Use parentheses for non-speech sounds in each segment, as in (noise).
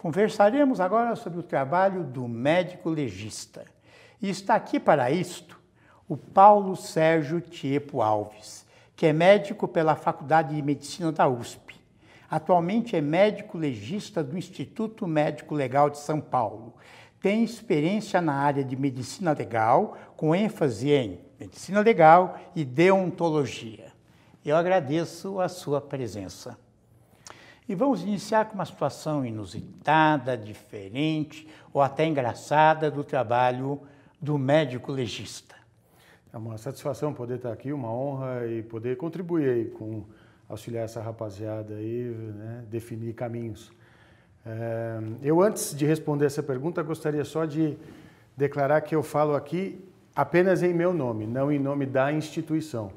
Conversaremos agora sobre o trabalho do médico legista. E está aqui para isto o Paulo Sérgio Tiepo Alves, que é médico pela Faculdade de Medicina da USP. Atualmente é médico legista do Instituto Médico Legal de São Paulo. Tem experiência na área de medicina legal, com ênfase em medicina legal e deontologia. Eu agradeço a sua presença. E vamos iniciar com uma situação inusitada, diferente ou até engraçada do trabalho do médico legista. É uma satisfação poder estar aqui, uma honra e poder contribuir aí com auxiliar essa rapaziada aí, né, definir caminhos. É, eu antes de responder essa pergunta gostaria só de declarar que eu falo aqui apenas em meu nome, não em nome da instituição.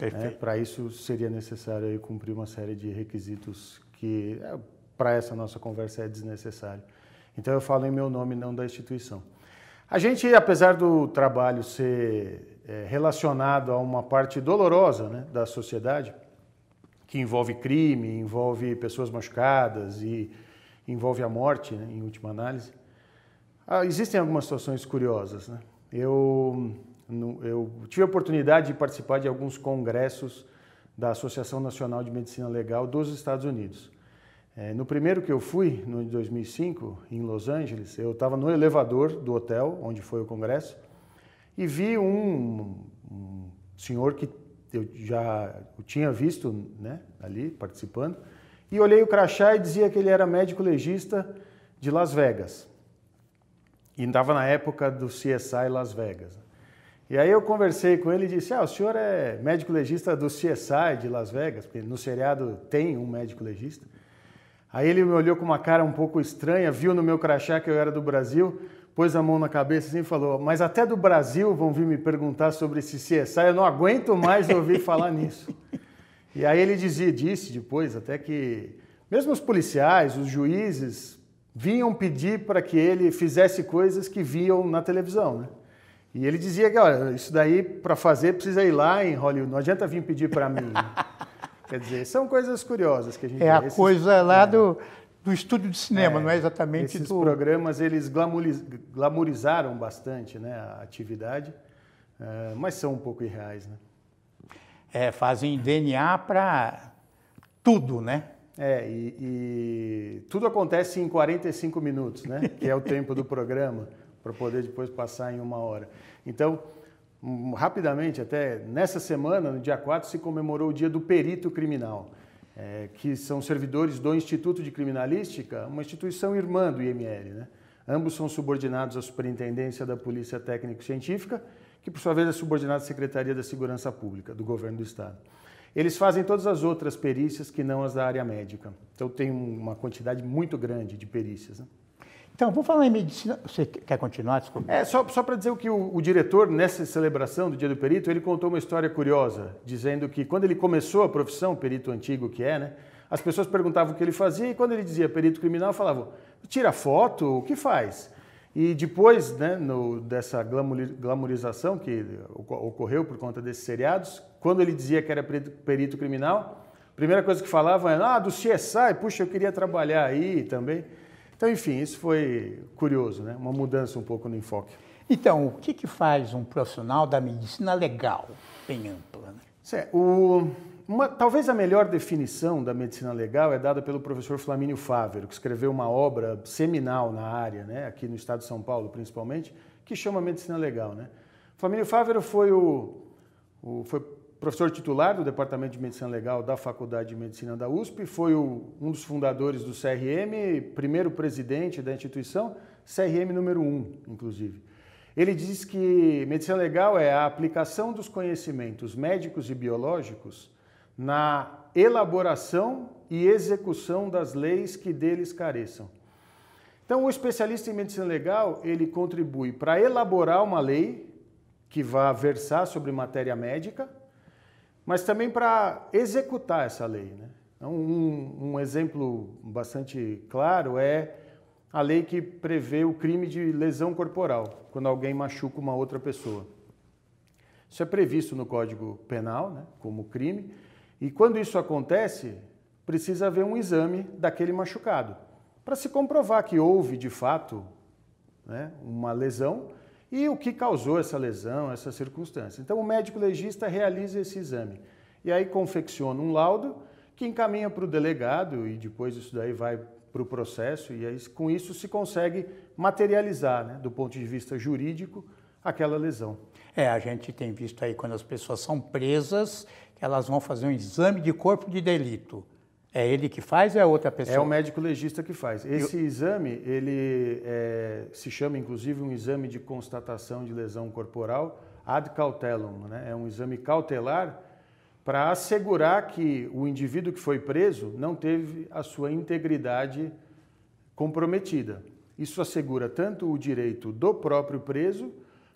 Né? Para isso seria necessário aí cumprir uma série de requisitos que é, para essa nossa conversa é desnecessário. Então eu falo em meu nome, não da instituição. A gente, apesar do trabalho ser é, relacionado a uma parte dolorosa né, da sociedade, que envolve crime, envolve pessoas machucadas e envolve a morte, né, em última análise, ah, existem algumas situações curiosas. Né? Eu, eu tive a oportunidade de participar de alguns congressos da Associação Nacional de Medicina Legal dos Estados Unidos. É, no primeiro que eu fui, no 2005, em Los Angeles, eu estava no elevador do hotel onde foi o congresso e vi um, um senhor que eu já tinha visto né, ali participando e olhei o crachá e dizia que ele era médico legista de Las Vegas. E estava na época do CSI Las Vegas. E aí eu conversei com ele e disse: Ah, o senhor é médico legista do CSI de Las Vegas, porque no seriado tem um médico legista. Aí ele me olhou com uma cara um pouco estranha, viu no meu crachá que eu era do Brasil, pôs a mão na cabeça assim e falou: Mas até do Brasil vão vir me perguntar sobre esse CSI, eu não aguento mais ouvir falar nisso. E aí ele dizia, disse depois até que mesmo os policiais, os juízes, vinham pedir para que ele fizesse coisas que viam na televisão, né? E ele dizia que, olha, isso daí para fazer precisa ir lá em Hollywood, não adianta vir pedir para mim. (laughs) Quer dizer, são coisas curiosas que a gente É a esses, coisa lá é, do, do estúdio de cinema, é, não é exatamente esses do... programas, eles glamorizaram bastante né, a atividade, é, mas são um pouco irreais, né? É, fazem DNA para tudo, né? É, e, e, tudo acontece em 45 minutos, né? Que é o tempo do programa (laughs) para poder depois passar em uma hora. Então, um, rapidamente, até nessa semana, no dia 4, se comemorou o dia do perito criminal, é, que são servidores do Instituto de Criminalística, uma instituição irmã do IML. Né? Ambos são subordinados à Superintendência da Polícia Técnico-Científica, que por sua vez é subordinada à Secretaria da Segurança Pública do Governo do Estado. Eles fazem todas as outras perícias que não as da área médica. Então tem uma quantidade muito grande de perícias. Né? Então, vamos falar em medicina. Você quer continuar? Desculpa. É, só, só para dizer o que o, o, diretor, nessa celebração do Dia do Perito, ele contou uma história curiosa, dizendo que quando ele começou a profissão, perito antigo que é, né? As pessoas perguntavam o que ele fazia e quando ele dizia perito criminal, falavam, tira foto, o que faz? E depois né, no, dessa glamorização que ocorreu por conta desses seriados, quando ele dizia que era perito, perito criminal, a primeira coisa que falavam era, ah, do CSI, puxa, eu queria trabalhar aí também. Então, enfim, isso foi curioso, né? uma mudança um pouco no enfoque. Então, o que, que faz um profissional da medicina legal, bem ampla? Né? o, uma, talvez a melhor definição da medicina legal é dada pelo professor Flamínio Fávero, que escreveu uma obra seminal na área, né? aqui no estado de São Paulo principalmente, que chama Medicina Legal. Né? Flamínio Fávero foi o, o foi professor titular do Departamento de Medicina Legal da Faculdade de Medicina da USP, foi o, um dos fundadores do CRM, primeiro presidente da instituição, CRM número 1, inclusive. Ele diz que medicina legal é a aplicação dos conhecimentos médicos e biológicos na elaboração e execução das leis que deles careçam. Então, o especialista em medicina legal, ele contribui para elaborar uma lei que vá versar sobre matéria médica, mas também para executar essa lei. Né? Então, um, um exemplo bastante claro é a lei que prevê o crime de lesão corporal, quando alguém machuca uma outra pessoa. Isso é previsto no Código Penal né, como crime, e quando isso acontece, precisa haver um exame daquele machucado, para se comprovar que houve de fato né, uma lesão e o que causou essa lesão, essa circunstância. Então o médico legista realiza esse exame e aí confecciona um laudo que encaminha para o delegado e depois isso daí vai para o processo e aí com isso se consegue materializar, né, do ponto de vista jurídico, aquela lesão. É, a gente tem visto aí quando as pessoas são presas, elas vão fazer um exame de corpo de delito. É ele que faz ou é outra pessoa? É o médico legista que faz. Esse Eu... exame, ele é, se chama inclusive um exame de constatação de lesão corporal ad cautelum. Né? É um exame cautelar para assegurar que o indivíduo que foi preso não teve a sua integridade comprometida. Isso assegura tanto o direito do próprio preso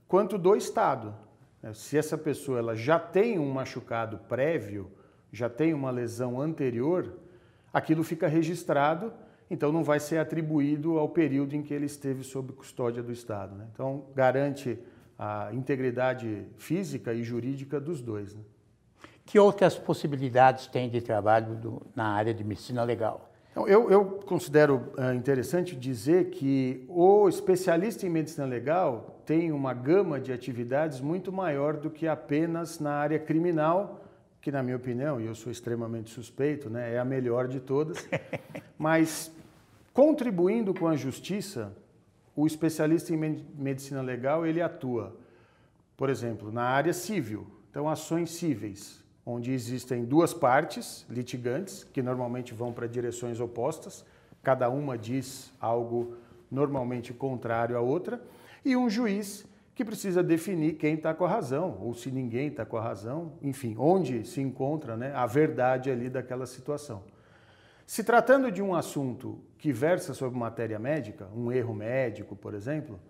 quanto do Estado. Se essa pessoa ela já tem um machucado prévio, já tem uma lesão anterior, aquilo fica registrado, então não vai ser atribuído ao período em que ele esteve sob custódia do Estado. Né? Então, garante a integridade física e jurídica dos dois. Né? Que outras possibilidades tem de trabalho do, na área de medicina legal? Então, eu, eu, considero uh, interessante dizer que o especialista em medicina legal tem uma gama de atividades muito maior do que apenas na área criminal que na minha opinião, e eu sou extremamente suspeito, né, é a melhor de todas, (laughs) mas contribuindo com a justiça, o especialista em medicina legal, ele atua, por exemplo, na área civil, então ações cíveis, onde existem duas partes litigantes, que normalmente vão para direções opostas, cada uma diz algo normalmente contrário à outra, e um juiz que precisa definir quem está com a razão, ou se ninguém está com a razão, enfim, onde se encontra né, a verdade ali daquela situação. Se tratando de um assunto que versa sobre matéria médica, um erro médico, por exemplo,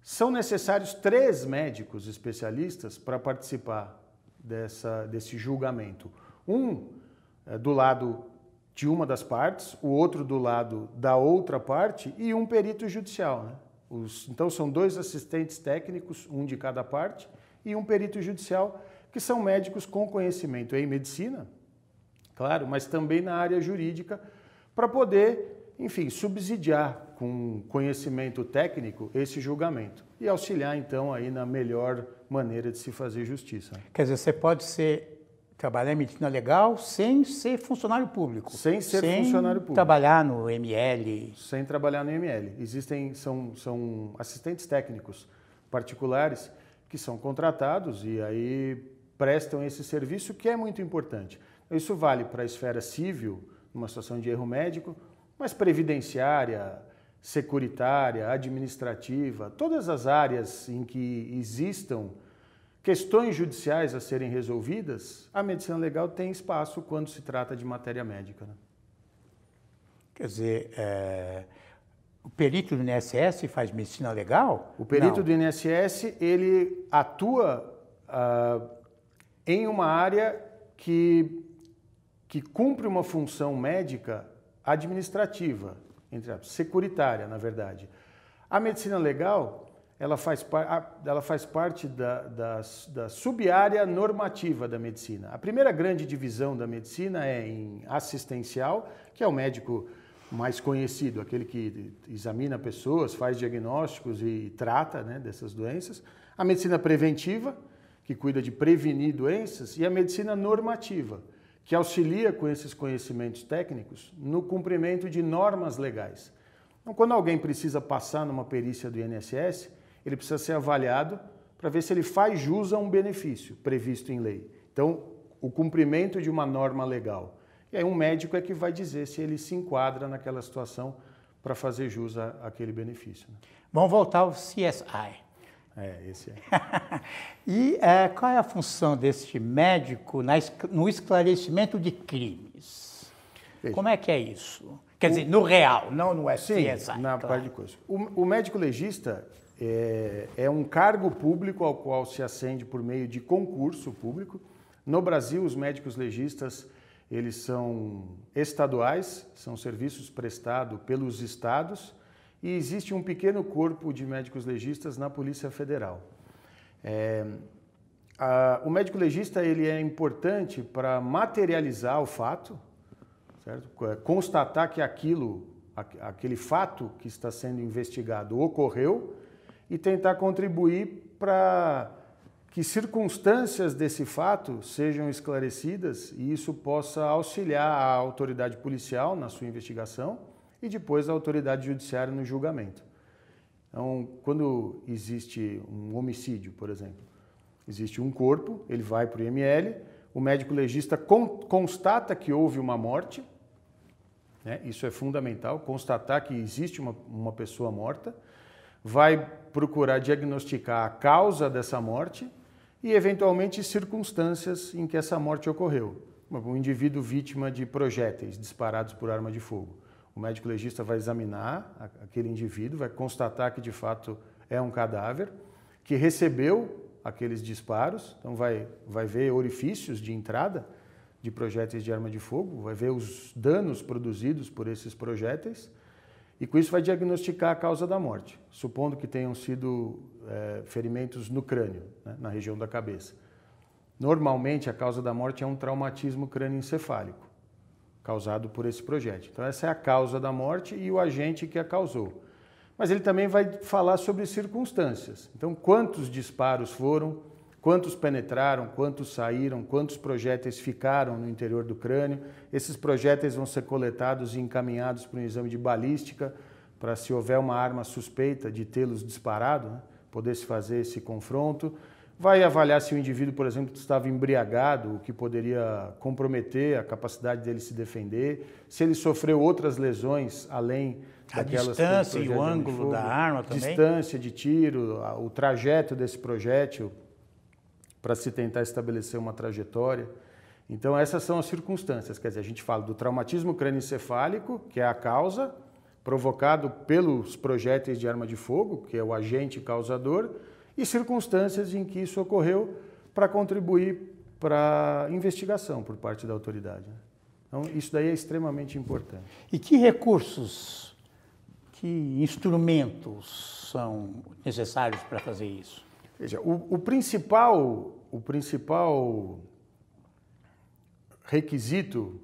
são necessários três médicos especialistas para participar dessa, desse julgamento. Um é, do lado de uma das partes, o outro do lado da outra parte e um perito judicial. Né? Os, então, são dois assistentes técnicos, um de cada parte, e um perito judicial, que são médicos com conhecimento em medicina, claro, mas também na área jurídica, para poder, enfim, subsidiar com conhecimento técnico esse julgamento e auxiliar, então, aí na melhor maneira de se fazer justiça. Quer dizer, você pode ser trabalhar em medicina legal sem ser funcionário público. Sem ser sem funcionário público. trabalhar no ML. Sem trabalhar no ML. Existem, são, são assistentes técnicos particulares que são contratados e aí prestam esse serviço que é muito importante. Isso vale para a esfera civil, numa situação de erro médico, mas previdenciária, securitária, administrativa, todas as áreas em que existam questões judiciais a serem resolvidas, a medicina legal tem espaço quando se trata de matéria médica. Né? Quer dizer, é, o perito do INSS faz medicina legal? O perito Não. do INSS ele atua ah, em uma área que, que cumpre uma função médica administrativa, entre securitária, na verdade. A medicina legal ela faz, ela faz parte da, da, da sub-área normativa da medicina. A primeira grande divisão da medicina é em assistencial, que é o médico mais conhecido, aquele que examina pessoas, faz diagnósticos e trata né, dessas doenças. A medicina preventiva, que cuida de prevenir doenças, e a medicina normativa, que auxilia com esses conhecimentos técnicos no cumprimento de normas legais. Então, quando alguém precisa passar numa perícia do INSS, ele precisa ser avaliado para ver se ele faz jus a um benefício previsto em lei. Então, o cumprimento de uma norma legal. E aí um médico é que vai dizer se ele se enquadra naquela situação para fazer jus a, aquele benefício. Né? Vamos voltar ao CSI. É, esse é. (laughs) e é, qual é a função deste médico na, no esclarecimento de crimes? Veja. Como é que é isso? Quer o, dizer, no real, não no CSI. Sim, na claro. parte de coisa. O, o médico legista, é, é um cargo público ao qual se ascende por meio de concurso público. No Brasil, os médicos legistas eles são estaduais, são serviços prestados pelos estados e existe um pequeno corpo de médicos legistas na Polícia Federal. É, a, o médico legista ele é importante para materializar o fato, certo? constatar que aquilo aquele fato que está sendo investigado ocorreu e tentar contribuir para que circunstâncias desse fato sejam esclarecidas e isso possa auxiliar a autoridade policial na sua investigação e depois a autoridade judiciária no julgamento. Então, quando existe um homicídio, por exemplo, existe um corpo, ele vai para o IML, o médico legista constata que houve uma morte, né? isso é fundamental, constatar que existe uma, uma pessoa morta, vai procurar diagnosticar a causa dessa morte e, eventualmente, circunstâncias em que essa morte ocorreu. Um indivíduo vítima de projéteis disparados por arma de fogo. O médico legista vai examinar aquele indivíduo, vai constatar que de fato é um cadáver, que recebeu aqueles disparos, então vai, vai ver orifícios de entrada de projéteis de arma de fogo, vai ver os danos produzidos por esses projéteis e com isso vai diagnosticar a causa da morte, supondo que tenham sido é, ferimentos no crânio, né, na região da cabeça. Normalmente a causa da morte é um traumatismo crânioencefálico causado por esse projétil. Então, essa é a causa da morte e o agente que a causou. Mas ele também vai falar sobre circunstâncias. Então, quantos disparos foram, quantos penetraram, quantos saíram, quantos projéteis ficaram no interior do crânio. Esses projéteis vão ser coletados e encaminhados para um exame de balística, para se houver uma arma suspeita de tê-los disparado, né, poder se fazer esse confronto. Vai avaliar se o indivíduo, por exemplo, estava embriagado, o que poderia comprometer a capacidade dele se defender, se ele sofreu outras lesões além a daquelas distância e o ângulo fogo, da arma também, distância de tiro, o trajeto desse projétil para se tentar estabelecer uma trajetória. Então essas são as circunstâncias, quer dizer, a gente fala do traumatismo crânioencefálico, que é a causa provocado pelos projéteis de arma de fogo, que é o agente causador, e circunstâncias em que isso ocorreu para contribuir para investigação por parte da autoridade. Né? Então, isso daí é extremamente importante. E que recursos, que instrumentos são necessários para fazer isso? Veja, o, o principal, o principal requisito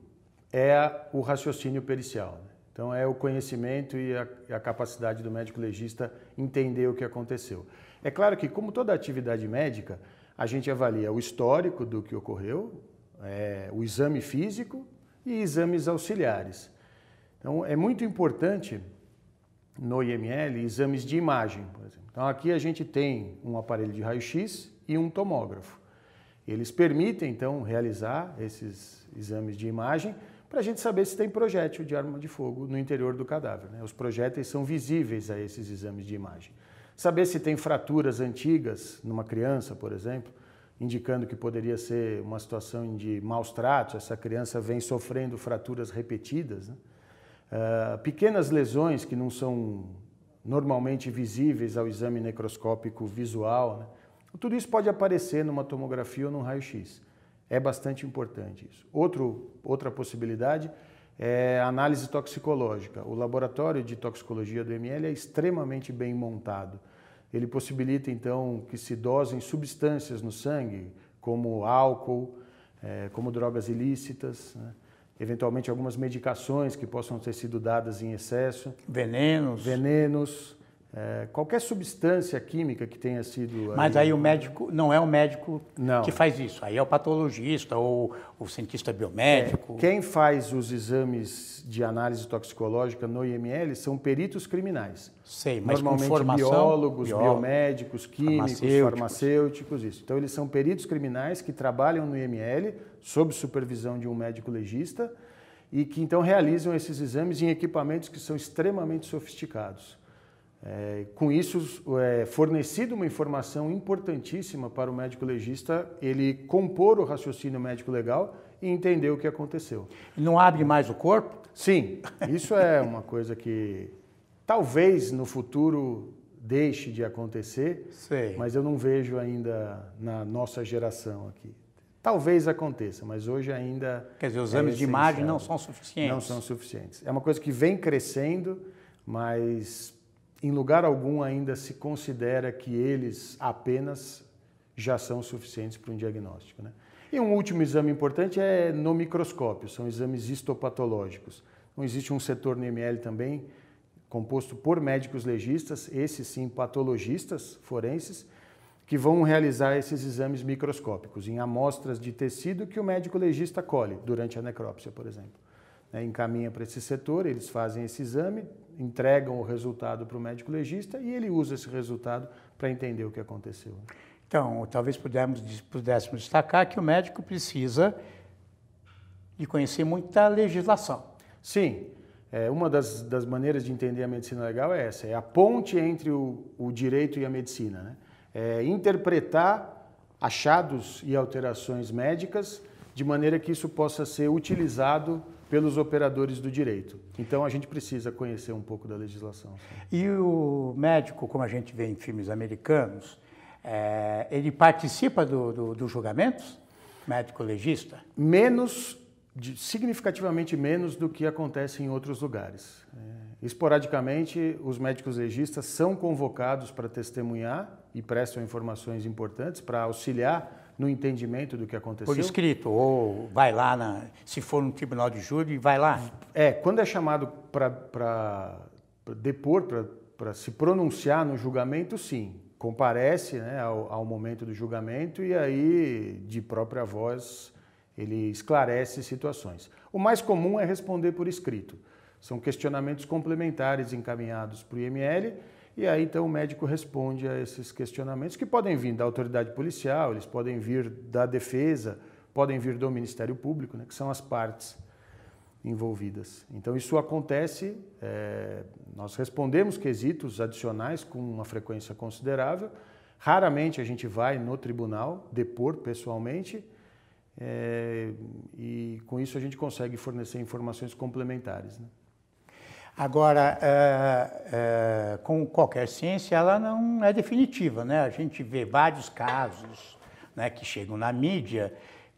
é o raciocínio pericial. Né? Então, é o conhecimento e a, a capacidade do médico legista entender o que aconteceu. É claro que, como toda atividade médica, a gente avalia o histórico do que ocorreu, é, o exame físico e exames auxiliares. Então, é muito importante no IML exames de imagem, por exemplo. Então, aqui a gente tem um aparelho de raio-x e um tomógrafo. Eles permitem, então, realizar esses exames de imagem para a gente saber se tem projétil de arma de fogo no interior do cadáver. Né? Os projéteis são visíveis a esses exames de imagem. Saber se tem fraturas antigas numa criança, por exemplo, indicando que poderia ser uma situação de maus tratos, essa criança vem sofrendo fraturas repetidas. Né? Uh, pequenas lesões que não são normalmente visíveis ao exame necroscópico visual. Né? Tudo isso pode aparecer numa tomografia ou num raio-x. É bastante importante isso. Outro, outra possibilidade é análise toxicológica. O laboratório de toxicologia do ML é extremamente bem montado. Ele possibilita então que se dosem substâncias no sangue, como álcool, é, como drogas ilícitas, né? Eventualmente algumas medicações que possam ter sido dadas em excesso. Venenos. Venenos. É, qualquer substância química que tenha sido. Mas aí, aí o médico não é o médico não. que faz isso, aí é o patologista ou o cientista biomédico. É, quem faz os exames de análise toxicológica no IML são peritos criminais. Sei, mas Normalmente biólogos, biomédicos, químicos, farmacêuticos. farmacêuticos, isso. Então eles são peritos criminais que trabalham no IML sob supervisão de um médico legista e que então realizam esses exames em equipamentos que são extremamente sofisticados. É, com isso, é fornecido uma informação importantíssima para o médico legista ele compor o raciocínio médico legal e entender o que aconteceu. Não abre mais o corpo? Sim, isso é uma coisa que talvez no futuro deixe de acontecer, Sei. mas eu não vejo ainda na nossa geração aqui. Talvez aconteça, mas hoje ainda. Quer dizer, os exames é de imagem não são suficientes. Não são suficientes. É uma coisa que vem crescendo, mas em lugar algum ainda se considera que eles apenas já são suficientes para um diagnóstico. Né? E um último exame importante é no microscópio, são exames histopatológicos. Então, existe um setor no IML também, composto por médicos legistas, esses sim patologistas forenses, que vão realizar esses exames microscópicos em amostras de tecido que o médico legista colhe durante a necrópsia, por exemplo. É, encaminha para esse setor, eles fazem esse exame, entregam o resultado para o médico legista e ele usa esse resultado para entender o que aconteceu. Então, talvez pudéssemos, pudéssemos destacar que o médico precisa de conhecer muita legislação. Sim, é, uma das, das, maneiras de entender a medicina legal é essa, é a ponte entre o, o direito e a medicina. Né? É interpretar achados e alterações médicas de maneira que isso possa ser utilizado pelos operadores do direito. Então a gente precisa conhecer um pouco da legislação. E o médico, como a gente vê em filmes americanos, é, ele participa dos do, do julgamentos? Médico legista? Menos significativamente menos do que acontece em outros lugares. É, esporadicamente, os médicos legistas são convocados para testemunhar e prestam informações importantes para auxiliar no entendimento do que aconteceu. Por escrito, ou vai lá, na, se for no tribunal de júri, vai lá. É, quando é chamado para depor, para se pronunciar no julgamento, sim. Comparece né, ao, ao momento do julgamento e aí, de própria voz, ele esclarece situações. O mais comum é responder por escrito. São questionamentos complementares encaminhados para o IML e aí então o médico responde a esses questionamentos que podem vir da autoridade policial, eles podem vir da defesa, podem vir do Ministério Público, né, que são as partes envolvidas. Então isso acontece, é, nós respondemos quesitos adicionais com uma frequência considerável. Raramente a gente vai no tribunal depor pessoalmente é, e com isso a gente consegue fornecer informações complementares. Né? Agora, é, é, com qualquer ciência, ela não é definitiva. Né? A gente vê vários casos né, que chegam na mídia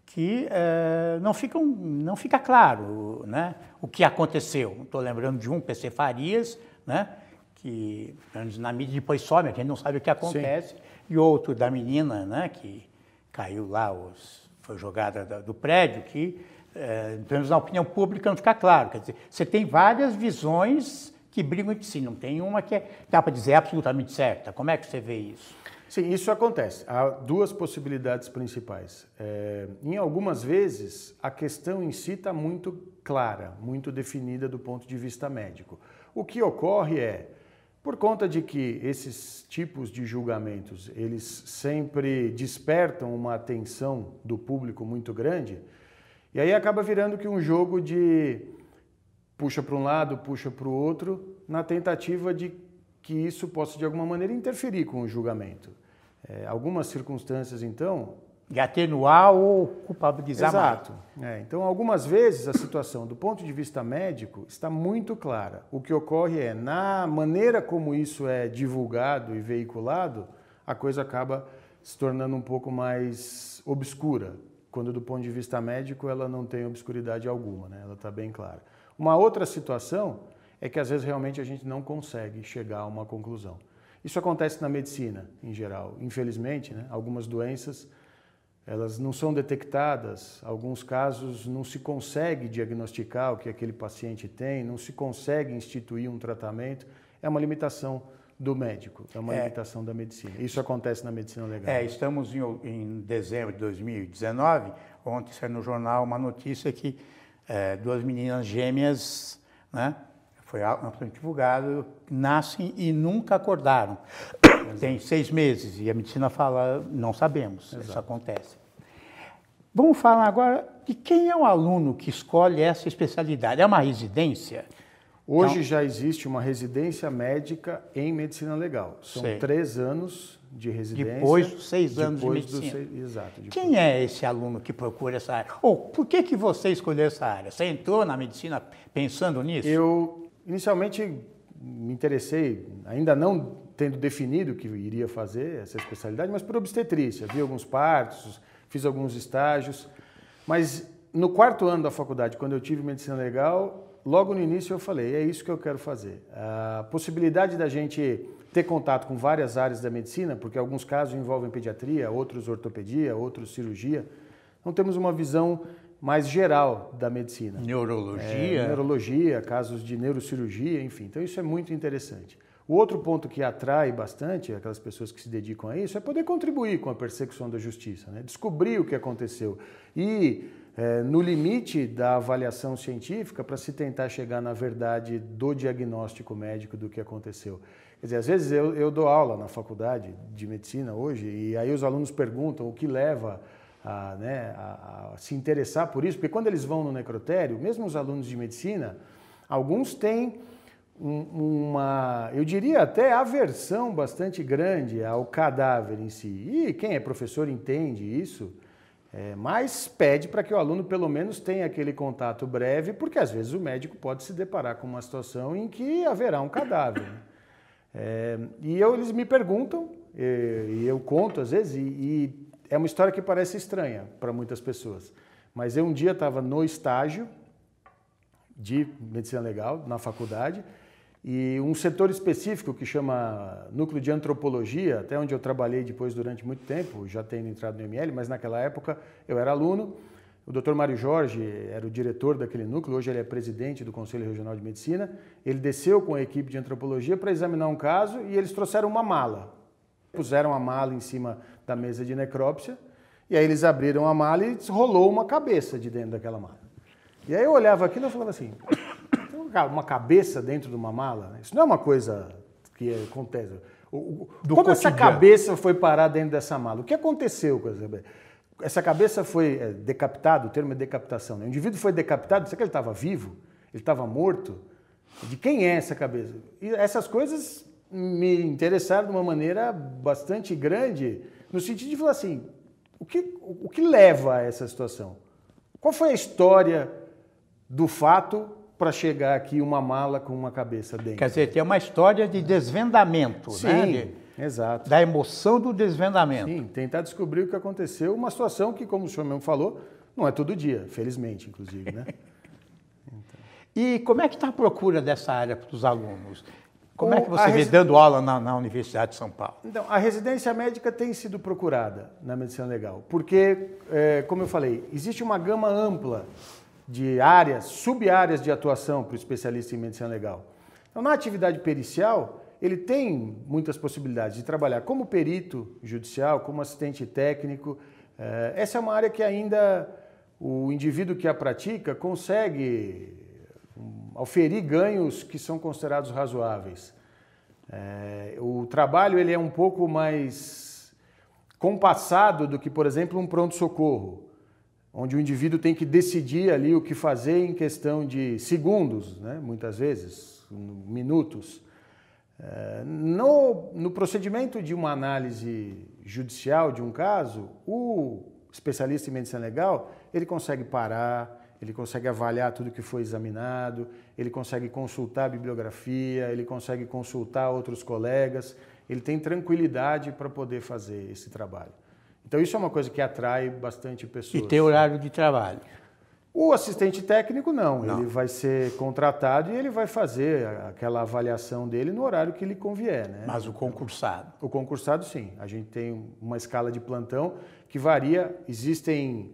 que é, não, ficam, não fica claro né, o que aconteceu. Estou lembrando de um, PC Farias, né, que na mídia depois some, a gente não sabe o que acontece, Sim. e outro da menina né, que caiu lá os foi jogada do prédio, que, é, pelo menos na opinião pública, não fica claro. Quer dizer, você tem várias visões que brigam entre si, não tem uma que é, dá para dizer absolutamente certa. Como é que você vê isso? Sim, isso acontece. Há duas possibilidades principais. É, em algumas vezes, a questão em si está muito clara, muito definida do ponto de vista médico. O que ocorre é, por conta de que esses tipos de julgamentos, eles sempre despertam uma atenção do público muito grande, e aí acaba virando que um jogo de puxa para um lado, puxa para o outro, na tentativa de que isso possa de alguma maneira interferir com o julgamento. É, algumas circunstâncias, então, de atenuar ou culpabilizar Exato. É, então, algumas vezes a situação, do ponto de vista médico, está muito clara. O que ocorre é, na maneira como isso é divulgado e veiculado, a coisa acaba se tornando um pouco mais obscura, quando do ponto de vista médico ela não tem obscuridade alguma, né? ela está bem clara. Uma outra situação é que às vezes realmente a gente não consegue chegar a uma conclusão. Isso acontece na medicina em geral. Infelizmente, né? algumas doenças elas não são detectadas, alguns casos não se consegue diagnosticar o que aquele paciente tem, não se consegue instituir um tratamento, é uma limitação do médico, é uma é, limitação da medicina. Isso acontece na medicina legal. É, estamos em, em dezembro de 2019, ontem saiu no jornal uma notícia que é, duas meninas gêmeas, né, foi amplamente divulgado, nascem e nunca acordaram. Tem seis meses e a medicina fala, não sabemos, Exato. isso acontece. Vamos falar agora de quem é o aluno que escolhe essa especialidade. É uma residência? Hoje então, já existe uma residência médica em medicina legal. São sei. três anos de residência. Depois dos seis anos de medicina. Seis, exato. Depois. Quem é esse aluno que procura essa área? Ou por que, que você escolheu essa área? Você entrou na medicina pensando nisso? Eu, inicialmente, me interessei, ainda não tendo definido que iria fazer essa especialidade, mas por obstetrícia. Vi alguns partos, fiz alguns estágios, mas no quarto ano da faculdade, quando eu tive medicina legal, logo no início eu falei, é isso que eu quero fazer. A possibilidade da gente ter contato com várias áreas da medicina, porque alguns casos envolvem pediatria, outros ortopedia, outros cirurgia, não temos uma visão mais geral da medicina. Neurologia. É, neurologia, casos de neurocirurgia, enfim. Então isso é muito interessante. O outro ponto que atrai bastante aquelas pessoas que se dedicam a isso é poder contribuir com a persecução da justiça, né? descobrir o que aconteceu e, é, no limite da avaliação científica, para se tentar chegar na verdade do diagnóstico médico do que aconteceu. Quer dizer, às vezes eu, eu dou aula na faculdade de medicina hoje e aí os alunos perguntam o que leva a, né, a, a, se interessar por isso, porque quando eles vão no necrotério, mesmo os alunos de medicina, alguns têm um, uma, eu diria até aversão bastante grande ao cadáver em si. E quem é professor entende isso, é, mas pede para que o aluno pelo menos tenha aquele contato breve, porque às vezes o médico pode se deparar com uma situação em que haverá um cadáver. Né? É, e eu, eles me perguntam, e, eu conto às vezes, e, e é uma história que parece estranha para muitas pessoas. Mas eu um dia estava no estágio de medicina legal, na faculdade, e um setor específico que chama Núcleo de Antropologia, até onde eu trabalhei depois durante muito tempo, já tendo entrado no ML, mas naquela época eu era aluno. O Dr. Mário Jorge era o diretor daquele núcleo, hoje ele é presidente do Conselho Regional de Medicina. Ele desceu com a equipe de antropologia para examinar um caso e eles trouxeram uma mala. Puseram a mala em cima da mesa de necrópsia, e aí eles abriram a mala e rolou uma cabeça de dentro daquela mala. E aí eu olhava aquilo e falava assim, uma cabeça dentro de uma mala? Isso não é uma coisa que acontece. O, como cotidiano. essa cabeça foi parar dentro dessa mala? O que aconteceu com essa cabeça? Essa cabeça foi é, decapitada, o termo é decapitação. Né? O indivíduo foi decapitado, será que ele estava vivo? Ele estava morto? De quem é essa cabeça? E essas coisas me interessaram de uma maneira bastante grande, no sentido de falar assim, o que, o que leva a essa situação? Qual foi a história do fato para chegar aqui uma mala com uma cabeça dentro? Quer dizer, tem uma história de desvendamento, Sim, né? De, exato. Da emoção do desvendamento. Sim, tentar descobrir o que aconteceu, uma situação que, como o senhor mesmo falou, não é todo dia, felizmente, inclusive, né? Então. (laughs) E como é que está a procura dessa área para os alunos? Como é que você vê dando aula na, na, Universidade de São Paulo? Então, a residência médica tem sido procurada na medicina legal, porque, é, como eu falei, existe uma gama ampla de áreas, sub-áreas de atuação para o especialista em medicina legal. Então, na atividade pericial, ele tem muitas possibilidades de trabalhar como perito judicial, como assistente técnico. É, essa é uma área que ainda o indivíduo que a pratica consegue oferir ganhos que são considerados razoáveis. É, o trabalho ele é um pouco mais compassado do que, por exemplo, um pronto-socorro, onde o indivíduo tem que decidir ali o que fazer em questão de segundos, né? muitas vezes, minutos. É, no, no procedimento de uma análise judicial de um caso, o especialista em medicina legal ele consegue parar, ele consegue avaliar tudo que foi examinado, ele consegue consultar a bibliografia, ele consegue consultar outros colegas, ele tem tranquilidade para poder fazer esse trabalho. Então isso é uma coisa que atrai bastante pessoas. E tem horário de trabalho. O assistente técnico não, não, ele vai ser contratado e ele vai fazer aquela avaliação dele no horário que lhe convier. Né? Mas o concursado? O concursado sim. A gente tem uma escala de plantão que varia, existem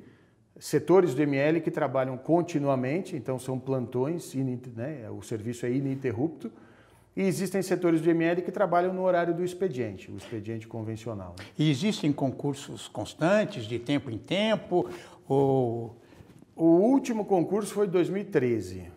setores do ML que trabalham continuamente, então são plantões, né, o serviço é ininterrupto, e existem setores do ML que trabalham no horário do expediente, o expediente convencional. Né? E existem concursos constantes, de tempo em tempo? Ou... O último concurso foi em 2013.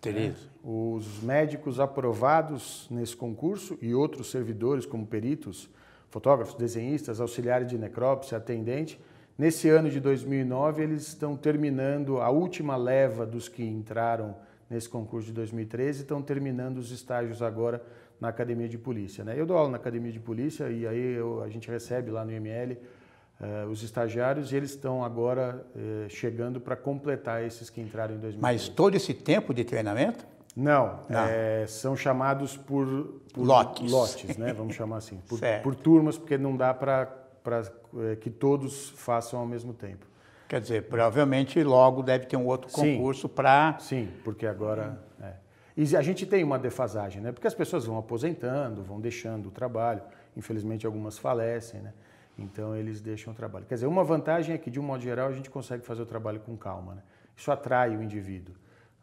13. Né? Os médicos aprovados nesse concurso e outros servidores, como peritos, fotógrafos, desenhistas, auxiliares de necrópsia, atendente, Nesse ano de 2009, eles estão terminando a última leva dos que entraram nesse concurso de 2013, estão terminando os estágios agora na Academia de Polícia. Né? Eu dou aula na Academia de Polícia e aí eu, a gente recebe lá no IML eh, os estagiários e eles estão agora uh, chegando para completar esses que entraram em 2013. Mas todo esse tempo de treinamento? Não, Não. É, são chamados por, por lotes, lotes né? vamos chamar assim, (laughs) por, por turmas, porque não dá para para é, que todos façam ao mesmo tempo. Quer dizer, provavelmente logo deve ter um outro concurso para. Sim, porque agora. É. E a gente tem uma defasagem, né? Porque as pessoas vão aposentando, vão deixando o trabalho, infelizmente algumas falecem, né? Então eles deixam o trabalho. Quer dizer, uma vantagem é que, de um modo geral, a gente consegue fazer o trabalho com calma. Né? Isso atrai o indivíduo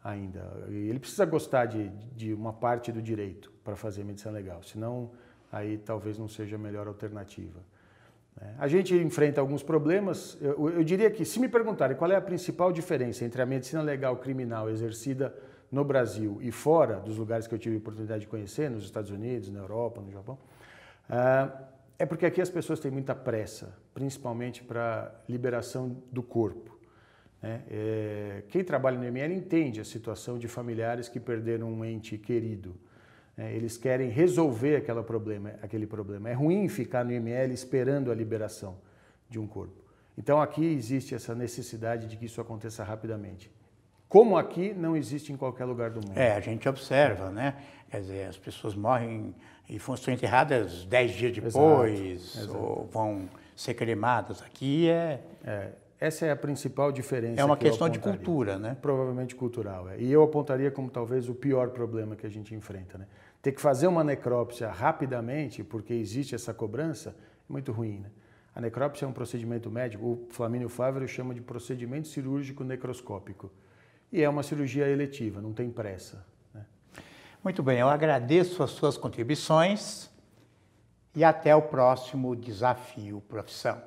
ainda. Ele precisa gostar de, de uma parte do direito para fazer medicina legal, senão aí talvez não seja a melhor alternativa. Né? A gente enfrenta alguns problemas. Eu, eu, diria que, se me perguntarem qual é a principal diferença entre a medicina legal criminal exercida no Brasil e fora dos lugares que eu tive oportunidade de conhecer, nos Estados Unidos, na Europa, no Japão, ah, é porque aqui as pessoas têm muita pressa, principalmente para liberação do corpo. Né? É, quem trabalha no ML entende a situação de familiares que perderam um ente querido. Né? Eles querem resolver aquela problema, aquele problema. É ruim ficar no ML esperando a liberação de um corpo. Então aqui existe essa necessidade de que isso aconteça rapidamente. Como aqui não existe em qualquer lugar do mundo. É, a gente observa, né? Quer dizer, as pessoas morrem e são enterradas dez dias depois, exato, exato. ou vão ser cremadas. Aqui é... é... Essa é a principal diferença. É uma que questão de cultura, né? Provavelmente cultural. É. E eu apontaria como talvez o pior problema que a gente enfrenta. Né? Ter que fazer uma necrópsia rapidamente, porque existe essa cobrança, é muito ruim. Né? A necrópsia é um procedimento médico, o Flamínio Fávero chama de procedimento cirúrgico necroscópico. E é uma cirurgia eletiva, não tem pressa. Né? Muito bem, eu agradeço as suas contribuições e até o próximo desafio profissão.